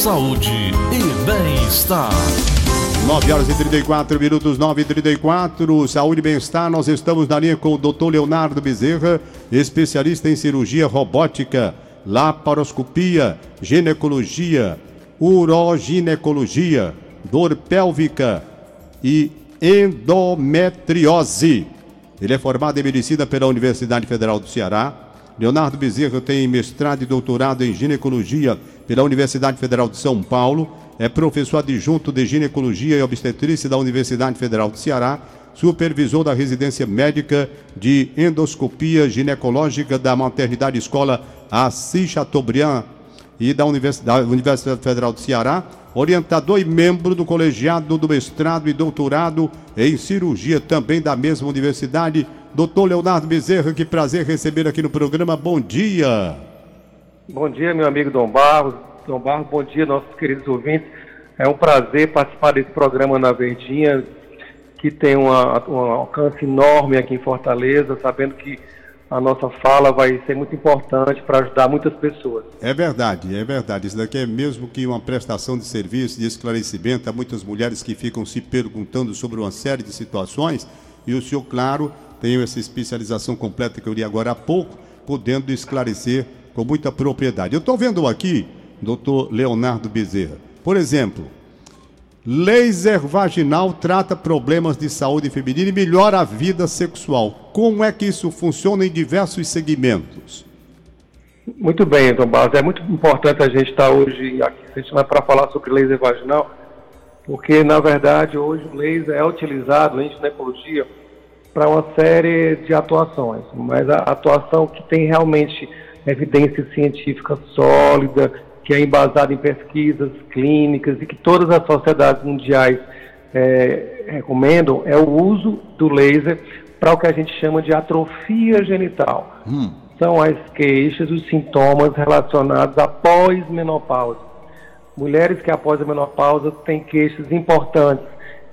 saúde e bem-estar. 9 horas e 34 minutos, 9 e 34 Saúde e bem-estar. Nós estamos na linha com o Dr. Leonardo Bezerra, especialista em cirurgia robótica, laparoscopia, ginecologia, uroginecologia, dor pélvica e endometriose. Ele é formado em medicina pela Universidade Federal do Ceará. Leonardo Bezerra tem mestrado e doutorado em ginecologia pela Universidade Federal de São Paulo é professor adjunto de ginecologia e obstetrícia da Universidade Federal do Ceará, supervisor da residência médica de endoscopia ginecológica da Maternidade Escola Assis Chateaubriand e da Universidade, da Universidade Federal do Ceará, orientador e membro do colegiado do mestrado e doutorado em cirurgia também da mesma universidade. Doutor Leonardo Bezerra, que prazer receber aqui no programa. Bom dia. Bom dia, meu amigo Dom Barros. Dom Barros, bom dia, nossos queridos ouvintes. É um prazer participar desse programa na Verdinha, que tem uma, um alcance enorme aqui em Fortaleza, sabendo que a nossa fala vai ser muito importante para ajudar muitas pessoas. É verdade, é verdade. Isso daqui é mesmo que uma prestação de serviço, de esclarecimento a muitas mulheres que ficam se perguntando sobre uma série de situações. E o senhor, claro, tem essa especialização completa que eu li agora há pouco, podendo esclarecer com muita propriedade. Eu estou vendo aqui, doutor Leonardo Bezerra, por exemplo, laser vaginal trata problemas de saúde feminina e melhora a vida sexual. Como é que isso funciona em diversos segmentos? Muito bem, Tom Barros. É muito importante a gente estar hoje aqui para falar sobre laser vaginal, porque na verdade hoje o laser é utilizado em ginecologia para uma série de atuações, mas a atuação que tem realmente evidência científica sólida, que é embasado em pesquisas clínicas e que todas as sociedades mundiais é, recomendam é o uso do laser para o que a gente chama de atrofia genital. Hum. São as queixas, os sintomas relacionados após menopausa. Mulheres que após a menopausa têm queixas importantes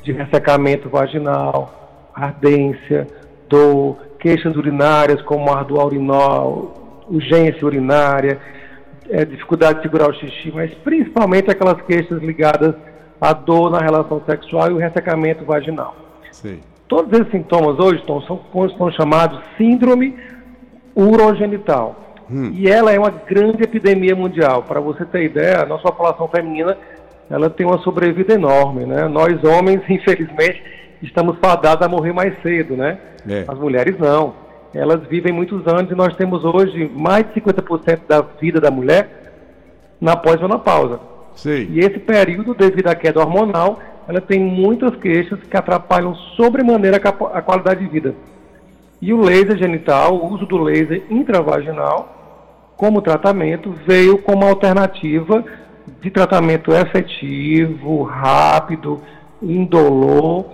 de ressecamento vaginal, ardência, dor, queixas urinárias como ardor urinol, urgência urinária, é, dificuldade de segurar o xixi, mas principalmente aquelas queixas ligadas à dor na relação sexual e o ressecamento vaginal. Sim. Todos esses sintomas hoje Tom, são, são chamados síndrome urogenital. Hum. E ela é uma grande epidemia mundial. Para você ter ideia, a nossa população feminina ela tem uma sobrevida enorme. Né? Nós, homens, infelizmente, estamos fadados a morrer mais cedo. Né? É. As mulheres não elas vivem muitos anos e nós temos hoje mais de 50% da vida da mulher na pós-menopausa. E esse período, devido à queda hormonal, ela tem muitas queixas que atrapalham sobremaneira a qualidade de vida. E o laser genital, o uso do laser intravaginal como tratamento, veio como alternativa de tratamento efetivo, rápido, indolor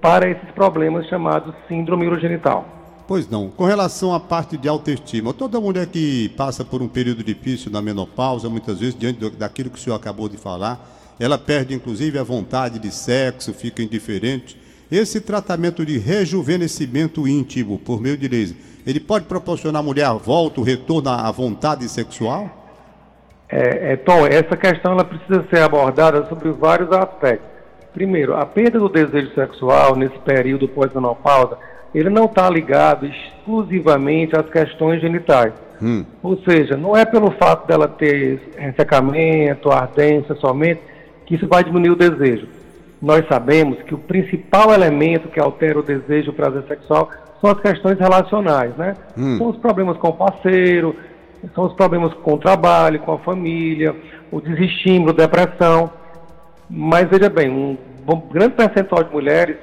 para esses problemas chamados síndrome urogenital. Pois não. Com relação à parte de autoestima, toda mulher que passa por um período difícil na menopausa, muitas vezes, diante daquilo que o senhor acabou de falar, ela perde inclusive a vontade de sexo, fica indiferente. Esse tratamento de rejuvenescimento íntimo por meio de laser, ele pode proporcionar à mulher a volta, o retorno à vontade sexual? É, é, Tom, essa questão ela precisa ser abordada sobre vários aspectos. Primeiro, a perda do desejo sexual nesse período pós-menopausa ele não está ligado exclusivamente às questões genitais. Hum. Ou seja, não é pelo fato dela ter ressecamento, ardência somente, que isso vai diminuir o desejo. Nós sabemos que o principal elemento que altera o desejo, o prazer sexual, são as questões relacionais, né? Hum. São os problemas com o parceiro, são os problemas com o trabalho, com a família, o desestímulo, depressão. Mas veja bem, um grande percentual de mulheres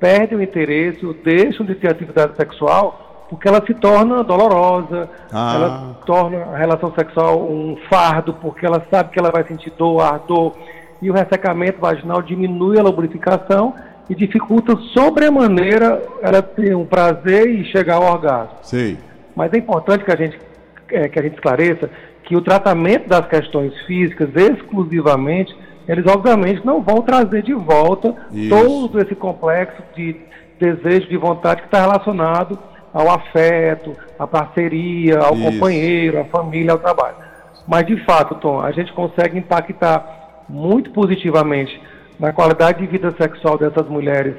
perdem o interesse ou deixam de ter atividade sexual porque ela se torna dolorosa, ah. ela torna a relação sexual um fardo, porque ela sabe que ela vai sentir dor, ardor, e o ressecamento vaginal diminui a lubrificação e dificulta sobremaneira ela ter um prazer e chegar ao orgasmo. Sim. Mas é importante que a gente, é, que a gente esclareça que o tratamento das questões físicas exclusivamente eles obviamente não vão trazer de volta Isso. todo esse complexo de desejo, de vontade que está relacionado ao afeto, à parceria, ao Isso. companheiro, à família, ao trabalho. Mas, de fato, Tom, a gente consegue impactar muito positivamente na qualidade de vida sexual dessas mulheres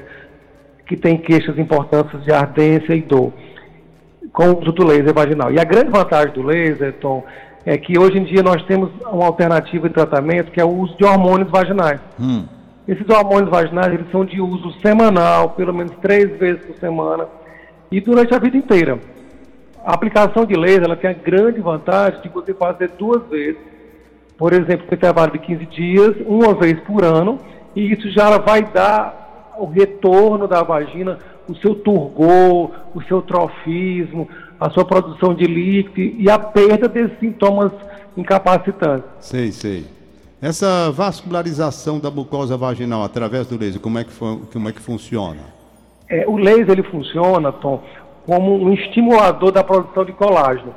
que têm queixas importantes de ardência e dor com o uso do laser vaginal. E a grande vantagem do laser, Tom, é que hoje em dia nós temos uma alternativa de tratamento que é o uso de hormônios vaginais. Hum. Esses hormônios vaginais eles são de uso semanal, pelo menos três vezes por semana e durante a vida inteira. A aplicação de laser ela tem a grande vantagem de você fazer duas vezes, por exemplo, no intervalo de 15 dias, uma vez por ano, e isso já vai dar o retorno da vagina, o seu turgor, o seu trofismo, a sua produção de líquido e a perda desses sintomas incapacitantes. Sei, sei. Essa vascularização da mucosa vaginal através do laser, como é que, como é que funciona? É, o laser ele funciona, Tom, como um estimulador da produção de colágeno.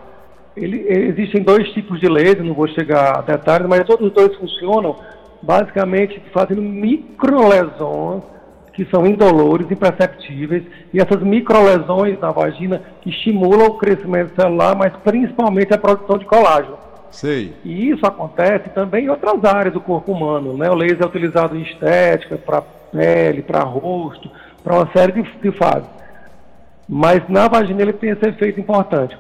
Ele, existem dois tipos de laser, não vou chegar a detalhes, mas todos os dois funcionam basicamente fazendo microlesões que são indolores, imperceptíveis, e essas microlesões na vagina estimulam o crescimento celular, mas principalmente a produção de colágeno. Sei. E isso acontece também em outras áreas do corpo humano. Né? O laser é utilizado em estética, para pele, para rosto, para uma série de, de fases. Mas na vagina ele tem esse efeito importante.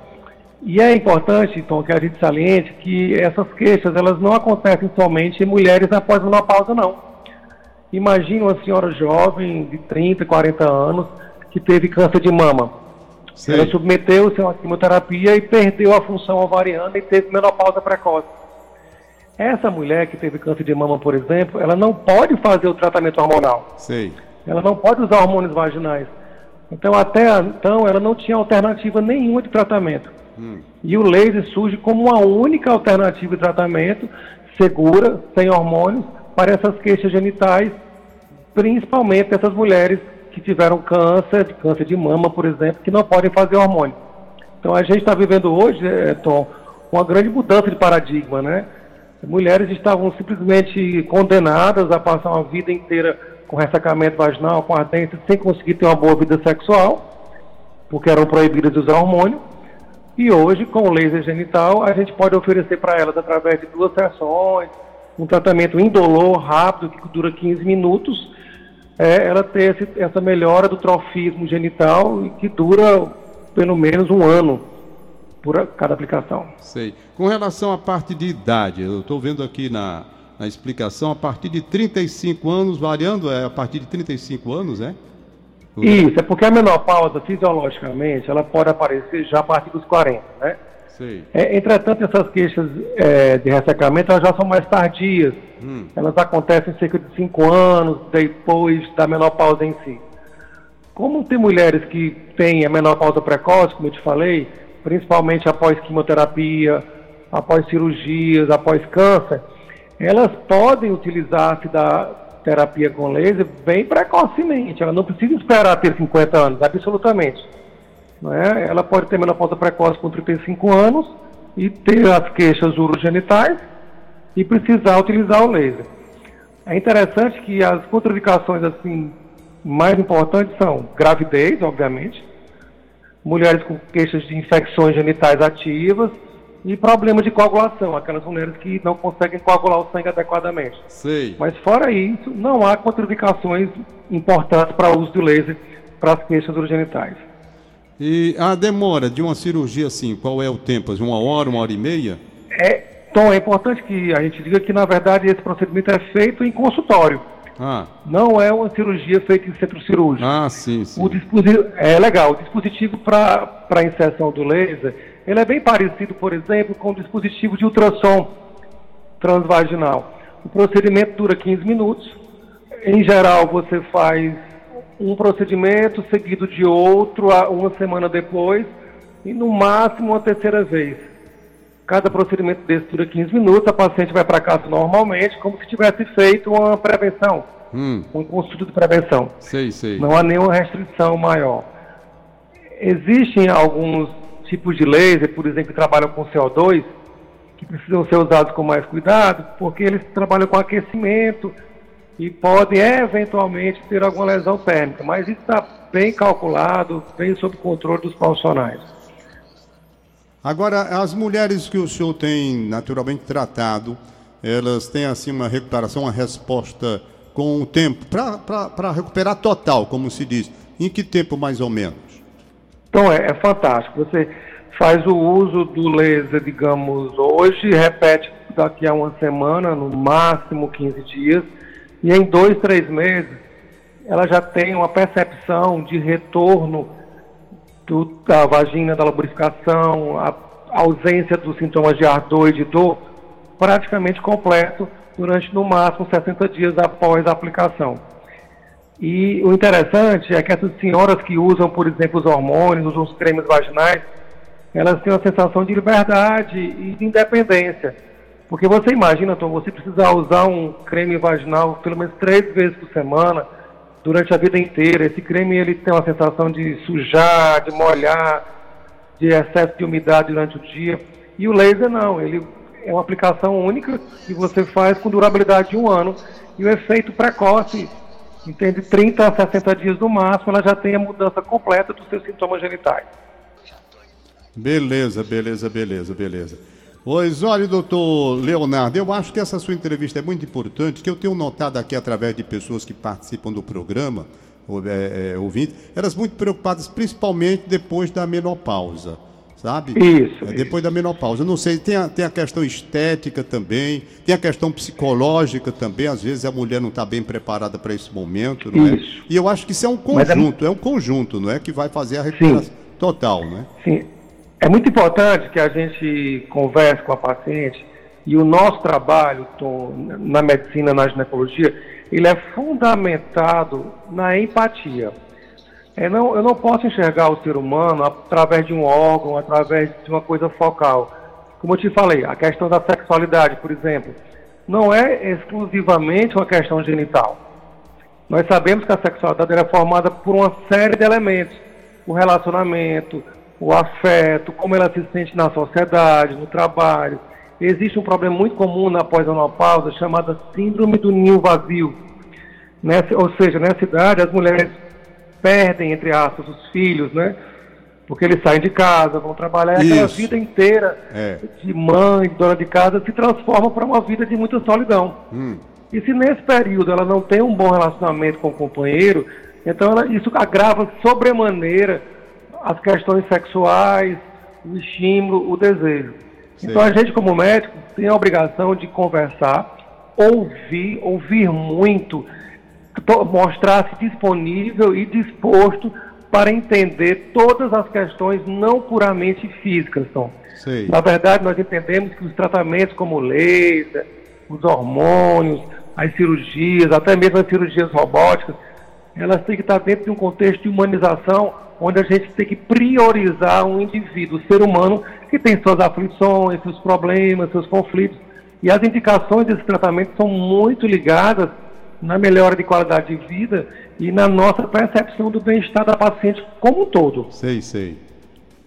E é importante, então, que a gente saliente que essas queixas elas não acontecem somente em mulheres após a menopausa, não. Imagine uma senhora jovem de 30, 40 anos que teve câncer de mama. Ela submeteu-se a uma quimioterapia e perdeu a função ovariana e teve menopausa precoce. Essa mulher que teve câncer de mama, por exemplo, ela não pode fazer o tratamento hormonal. Sim. Ela não pode usar hormônios vaginais. Então, até então, ela não tinha alternativa nenhuma de tratamento. Hum. E o laser surge como uma única alternativa de tratamento segura, sem hormônios, para essas queixas genitais, principalmente essas mulheres que tiveram câncer, câncer de mama, por exemplo, que não podem fazer hormônio. Então a gente está vivendo hoje, é, Tom, uma grande mudança de paradigma, né? Mulheres estavam simplesmente condenadas a passar uma vida inteira com ressacamento vaginal, com ardência, sem conseguir ter uma boa vida sexual, porque eram proibidas de usar hormônio. E hoje, com o laser genital, a gente pode oferecer para elas, através de duas sessões, um tratamento indolor, rápido, que dura 15 minutos, é, ela ter esse, essa melhora do trofismo genital e que dura pelo menos um ano por cada aplicação. Sei. Com relação à parte de idade, eu estou vendo aqui na, na explicação, a partir de 35 anos, variando, é a partir de 35 anos, é? Isso, é porque a menopausa, fisiologicamente, ela pode aparecer já a partir dos 40, né? É, entretanto, essas queixas é, de ressecamento elas já são mais tardias. Hum. Elas acontecem cerca de 5 anos depois da menopausa em si. Como tem mulheres que têm a menopausa precoce, como eu te falei, principalmente após quimioterapia, após cirurgias, após câncer, elas podem utilizar-se da terapia com laser bem precocemente. Ela não precisa esperar ter 50 anos, absolutamente. Né? Ela pode ter menopausa precoce com 35 anos e ter as queixas urogenitais e precisar utilizar o laser. É interessante que as contraindicações assim mais importantes são gravidez, obviamente, mulheres com queixas de infecções genitais ativas e problemas de coagulação, aquelas mulheres que não conseguem coagular o sangue adequadamente. Sei. Mas fora isso, não há contraindicações importantes para o uso do laser para as queixas urogenitais. E a demora de uma cirurgia assim, qual é o tempo? Uma hora, uma hora e meia? É, Tom, é importante que a gente diga que, na verdade, esse procedimento é feito em consultório. Ah. Não é uma cirurgia feita em centro cirúrgico. Ah, sim, sim. O dispositivo, é legal. O dispositivo para a inserção do laser, ele é bem parecido, por exemplo, com o dispositivo de ultrassom transvaginal. O procedimento dura 15 minutos. Em geral, você faz um procedimento seguido de outro uma semana depois e no máximo uma terceira vez. Cada procedimento desse dura 15 minutos, a paciente vai para casa normalmente, como se tivesse feito uma prevenção, hum. um consulta de prevenção. Sei, sei. Não há nenhuma restrição maior. Existem alguns tipos de laser, por exemplo, que trabalham com CO2, que precisam ser usados com mais cuidado, porque eles trabalham com aquecimento, e podem eventualmente ter alguma lesão térmica, mas isso está bem calculado, bem sob controle dos profissionais. Agora, as mulheres que o senhor tem naturalmente tratado, elas têm assim uma recuperação, uma resposta com o tempo, para recuperar total, como se diz. Em que tempo mais ou menos? Então é, é fantástico. Você faz o uso do laser, digamos, hoje, repete daqui a uma semana, no máximo 15 dias, e em dois, três meses, ela já tem uma percepção de retorno do, da vagina, da lubrificação, a ausência dos sintomas de ardor e de dor, praticamente completo durante no máximo 60 dias após a aplicação. E o interessante é que essas senhoras que usam, por exemplo, os hormônios, usam os cremes vaginais, elas têm uma sensação de liberdade e de independência. Porque você imagina, Tom, você precisar usar um creme vaginal pelo menos três vezes por semana, durante a vida inteira. Esse creme ele tem uma sensação de sujar, de molhar, de excesso de umidade durante o dia. E o laser não, ele é uma aplicação única que você faz com durabilidade de um ano e o efeito precoce, entende, 30 a 60 dias no máximo, ela já tem a mudança completa dos seus sintomas genitais. Beleza, beleza, beleza, beleza. Pois olha, doutor Leonardo, eu acho que essa sua entrevista é muito importante, que eu tenho notado aqui através de pessoas que participam do programa, é, é, ouvintes, elas muito preocupadas, principalmente depois da menopausa, sabe? Isso. É, isso. depois da menopausa. Eu não sei, tem a, tem a questão estética também, tem a questão psicológica também, às vezes a mulher não está bem preparada para esse momento, não é? isso. é? E eu acho que isso é um é conjunto, é... é... um conjunto, não é? Que vai fazer a recuperação Sim. total, né? Sim. É muito importante que a gente converse com a paciente e o nosso trabalho Tom, na medicina, na ginecologia, ele é fundamentado na empatia. É, não, eu não posso enxergar o ser humano através de um órgão, através de uma coisa focal. Como eu te falei, a questão da sexualidade, por exemplo, não é exclusivamente uma questão genital. Nós sabemos que a sexualidade é formada por uma série de elementos. O relacionamento, o afeto, como ela se sente na sociedade, no trabalho. Existe um problema muito comum na pós-menopausa chamada síndrome do ninho vazio. Nessa, ou seja, nessa idade as mulheres perdem, entre aspas, os filhos, né? Porque eles saem de casa, vão trabalhar, e aquela vida inteira é. de mãe, de dona de casa, se transforma para uma vida de muita solidão. Hum. E se nesse período ela não tem um bom relacionamento com o companheiro, então ela, isso agrava sobremaneira as questões sexuais, o estímulo, o desejo. Sim. Então a gente, como médico, tem a obrigação de conversar, ouvir, ouvir muito, mostrar-se disponível e disposto para entender todas as questões não puramente físicas, Tom. Sim. Na verdade, nós entendemos que os tratamentos como o laser, os hormônios, as cirurgias, até mesmo as cirurgias robóticas, elas têm que estar dentro de um contexto de humanização onde a gente tem que priorizar um indivíduo, o ser humano, que tem suas aflições, seus problemas, seus conflitos. E as indicações desse tratamento são muito ligadas na melhora de qualidade de vida e na nossa percepção do bem-estar da paciente como um todo. Sei, sei.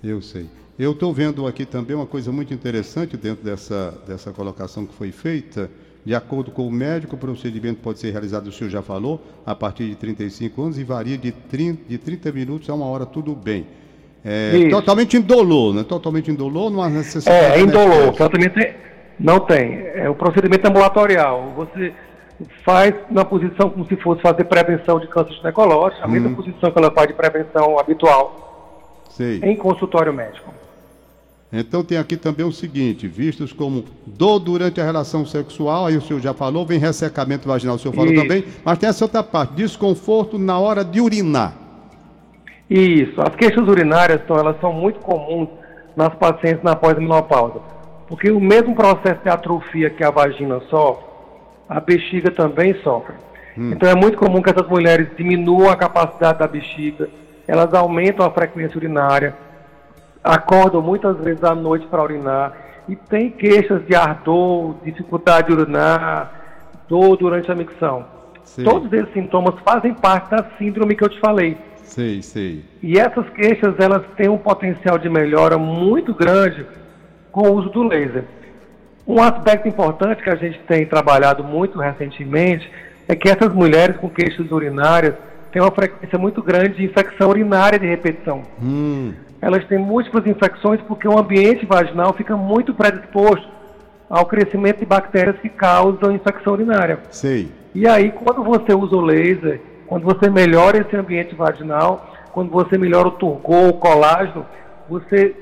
Eu sei. Eu estou vendo aqui também uma coisa muito interessante dentro dessa, dessa colocação que foi feita. De acordo com o médico, o procedimento pode ser realizado, o senhor já falou, a partir de 35 anos e varia de 30, de 30 minutos a uma hora, tudo bem. É, totalmente indolor, né? Totalmente indolor, não há necessidade. É, indolor. O tratamento não tem. É o procedimento ambulatorial. Você faz na posição como se fosse fazer prevenção de câncer ginecológico, a mesma uhum. posição que ela faz de prevenção habitual Sei. em consultório médico. Então tem aqui também o seguinte, vistos como dor durante a relação sexual, aí o senhor já falou, vem ressecamento vaginal, o senhor falou Isso. também, mas tem essa outra parte, desconforto na hora de urinar. Isso, as queixas urinárias, então, elas são muito comuns nas pacientes na pós-menopausa, porque o mesmo processo de atrofia que a vagina sofre, a bexiga também sofre. Hum. Então é muito comum que essas mulheres diminuam a capacidade da bexiga, elas aumentam a frequência urinária, acordam muitas vezes à noite para urinar e tem queixas de ardor, dificuldade de urinar, dor durante a micção. Sim. Todos esses sintomas fazem parte da síndrome que eu te falei. Sei, sei. E essas queixas, elas têm um potencial de melhora muito grande com o uso do laser. Um aspecto importante que a gente tem trabalhado muito recentemente é que essas mulheres com queixas urinárias têm uma frequência muito grande de infecção urinária de repetição. Hum elas têm múltiplas infecções porque o ambiente vaginal fica muito predisposto ao crescimento de bactérias que causam infecção urinária. Sei. E aí, quando você usa o laser, quando você melhora esse ambiente vaginal, quando você melhora o turgor, o colágeno, você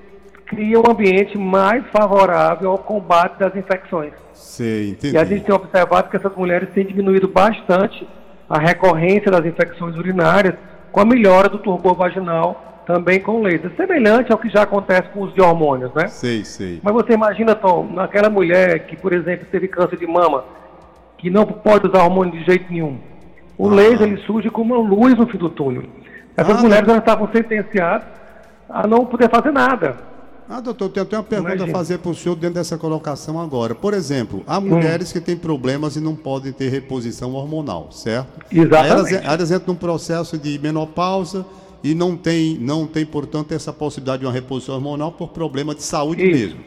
cria um ambiente mais favorável ao combate das infecções. Sei, entendi. E a gente tem observado que essas mulheres têm diminuído bastante a recorrência das infecções urinárias com a melhora do turgor vaginal, também com laser. Semelhante ao que já acontece com os de hormônios, né? Sei, sei. Mas você imagina, Tom, naquela mulher que, por exemplo, teve câncer de mama, que não pode usar hormônio de jeito nenhum. O Ah. laser ele surge como uma luz no fim do túnel. Essas Ah, mulheres não. elas estavam sentenciadas a não poder fazer nada. Ah, doutor, eu tenho uma pergunta Imagina. a fazer para o senhor dentro dessa colocação agora. Por exemplo, há mulheres que têm problemas e não podem ter reposição hormonal, certo? Exatamente. Aí elas, elas entram num processo de menopausa e não tem, não tem, portanto, essa possibilidade de uma reposição hormonal por problema de saúde Isso. mesmo.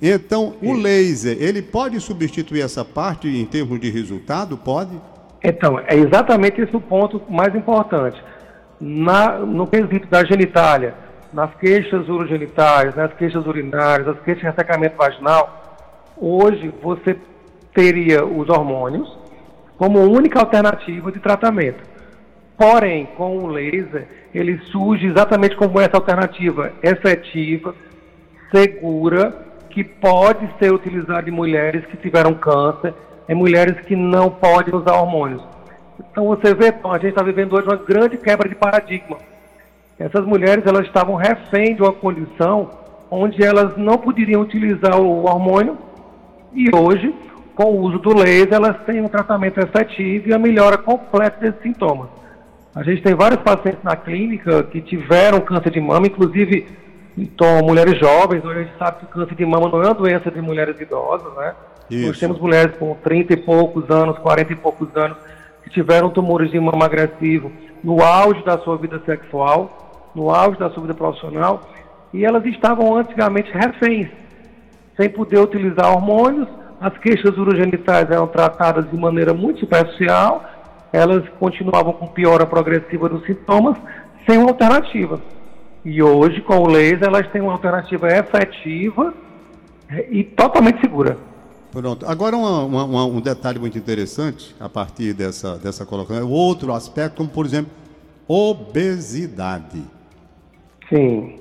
Então, o Isso. laser, ele pode substituir essa parte em termos de resultado? Pode? Então, é exatamente esse o ponto mais importante. Na, no quesito da genitália, nas queixas urogenitais, nas queixas urinárias, nas queixas de ressecamento vaginal, hoje você teria os hormônios como única alternativa de tratamento. Porém, com o laser, ele surge exatamente como essa alternativa efetiva, segura, que pode ser utilizada em mulheres que tiveram câncer, em mulheres que não podem usar hormônios. Então você vê, a gente está vivendo hoje uma grande quebra de paradigma. Essas mulheres elas estavam refém de uma condição onde elas não poderiam utilizar o hormônio e hoje, com o uso do laser, elas têm um tratamento efetivo e a melhora completa desses sintomas. A gente tem vários pacientes na clínica que tiveram câncer de mama, inclusive então, mulheres jovens, hoje a gente sabe que câncer de mama não é uma doença de mulheres idosas, né? Isso. Nós temos mulheres com 30 e poucos anos, 40 e poucos anos, que tiveram tumores de mama agressivo no auge da sua vida sexual, no auge da sua vida profissional, e elas estavam antigamente reféns, sem poder utilizar hormônios, as queixas urogenitais eram tratadas de maneira muito superficial, elas continuavam com piora progressiva dos sintomas, sem uma alternativa. E hoje, com o laser, elas têm uma alternativa efetiva eh, e totalmente segura. Pronto. Agora, uma- uma- um detalhe muito interessante a partir dessa, dessa colocação é o outro aspecto, como por exemplo, obesidade. Sim.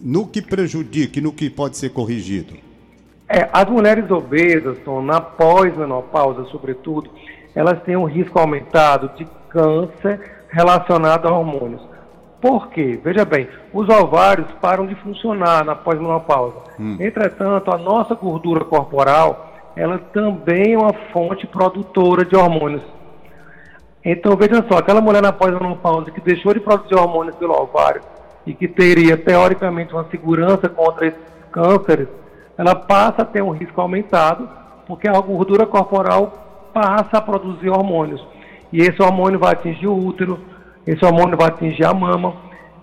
No que prejudica e no que pode ser corrigido? É, as mulheres obesas, Tom, na pós-menopausa, sobretudo, elas têm um risco aumentado de câncer relacionado a hormônios. Por quê? Veja bem, os ovários param de funcionar na pós-menopausa. Entretanto, a nossa gordura corporal, ela também é uma fonte produtora de hormônios. Então, veja só, aquela mulher na pós-menopausa que deixou de produzir hormônios pelo ovário e que teria, teoricamente, uma segurança contra esses cânceres, ela passa a ter um risco aumentado, porque a gordura corporal passa a produzir hormônios. E esse hormônio vai atingir o útero, esse hormônio vai atingir a mama.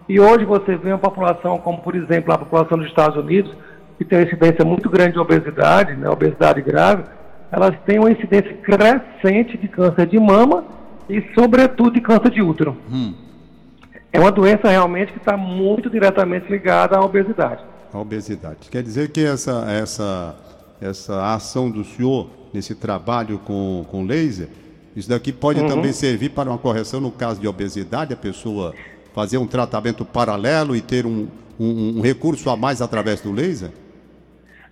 E hoje você vê uma população, como por exemplo a população dos Estados Unidos, que tem uma incidência muito grande de obesidade, né, obesidade grave, elas têm uma incidência crescente de câncer de mama e, sobretudo, de câncer de útero. É uma doença realmente que está muito diretamente ligada à obesidade. A obesidade. Quer dizer que essa, essa, essa ação do senhor nesse trabalho com, com laser, isso daqui pode também servir para uma correção no caso de obesidade, a pessoa fazer um tratamento paralelo e ter um, um, um recurso a mais através do laser?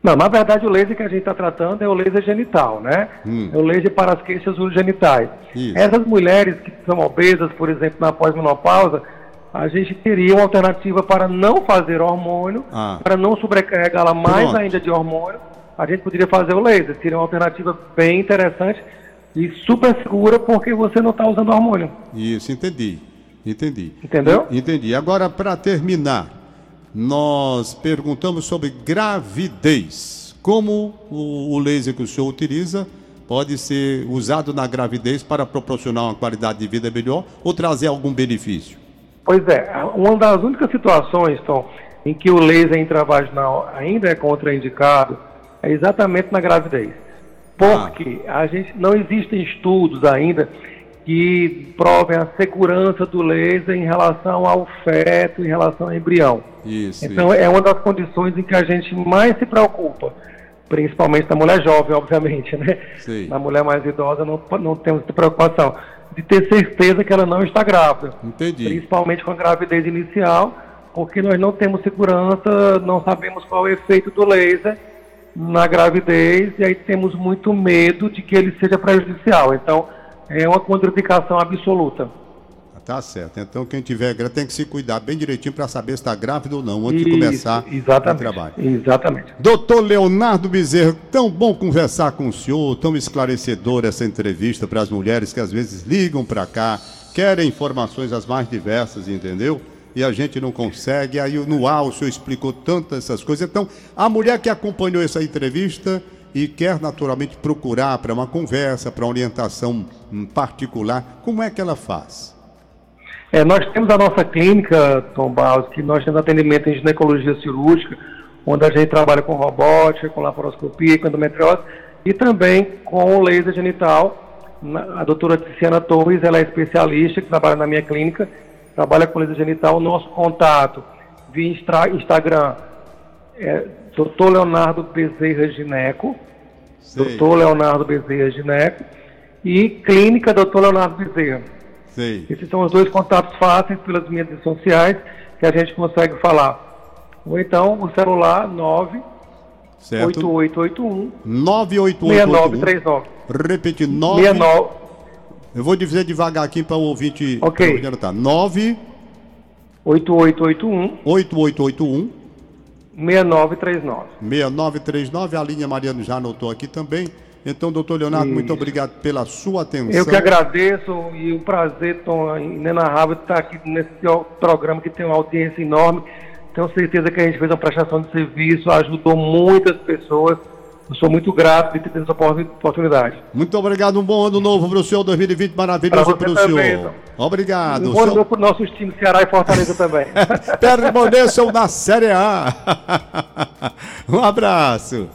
Não, na verdade o laser que a gente está tratando é o laser genital, né? Hum. É o laser para as queixas urogenitais. Isso. Essas mulheres que são obesas, por exemplo, na pós-menopausa, a gente teria uma alternativa para não fazer hormônio, Ah. para não sobrecarregá-la mais Pronto. ainda de hormônio, a gente poderia fazer o laser. Seria uma alternativa bem interessante e super segura porque você não está usando hormônio. Isso, entendi. Entendi. Entendeu? Entendi. Agora, para terminar, nós perguntamos sobre gravidez. Como o, o laser que o senhor utiliza pode ser usado na gravidez para proporcionar uma qualidade de vida melhor ou trazer algum benefício? Pois é, uma das únicas situações, Tom, em que o laser intravaginal ainda é contraindicado é exatamente na gravidez. Porque a gente não existem estudos ainda que provem a segurança do laser em relação ao feto, em relação ao embrião. Isso. Então, é uma das condições em que a gente mais se preocupa, principalmente na mulher jovem, obviamente, né? Sim. Na mulher mais idosa não, não temos essa preocupação de ter certeza que ela não está grávida. Entendi. Principalmente com a gravidez inicial, porque nós não temos segurança, não sabemos qual é o efeito do laser na gravidez e aí temos muito medo de que ele seja prejudicial. Então, é uma contraindicação absoluta. Tá certo. Então, quem tiver grávida tem que se cuidar bem direitinho para saber se está grávida ou não antes Isso, de começar exatamente, o trabalho. Exatamente. Doutor Leonardo Bezerra, tão bom conversar com o senhor, tão esclarecedor essa entrevista para as mulheres que às vezes ligam para cá, querem informações as mais diversas, entendeu? E a gente não consegue. Aí no ar o senhor explicou tantas essas coisas. Então, a mulher que acompanhou essa entrevista e quer naturalmente procurar para uma conversa, para orientação hum, particular, como é que ela faz? É, nós temos a nossa clínica, Tom Barros, que nós temos atendimento em ginecologia cirúrgica, onde a gente trabalha com robótica, com laparoscopia, com endometriose e também com laser genital. A doutora Tiziana Torres, ela é especialista que trabalha na minha clínica, trabalha com laser genital. Nosso contato via Instagram é Dr. Leonardo Bezerra Gineco, Sei. Dr. Leonardo Bezerra Gineco e Clínica Dr. Leonardo Bezerra. Sei. Esses são os dois contatos fáceis pelas minhas redes sociais que a gente consegue falar. Ou então o celular 98881 98881. 6939. Repete, 9. 69 Eu vou dizer devagar aqui para o ouvinte. Ok. Tá. 9 8881 8881 6939. 6939. A linha Mariano já anotou aqui também. Então, doutor Leonardo, Isso. muito obrigado pela sua atenção. Eu que agradeço e o prazer, Tom, inenarrável, estar aqui nesse programa que tem uma audiência enorme. Tenho certeza que a gente fez uma prestação de serviço, ajudou muitas pessoas. Eu sou muito grato de ter tido essa oportunidade. Muito obrigado, um bom ano novo para o senhor, 2020 maravilhoso para o senhor. então. Obrigado. Um bom ano para os nossos times Ceará e Fortaleza também. Permaneçam na Série A. um abraço.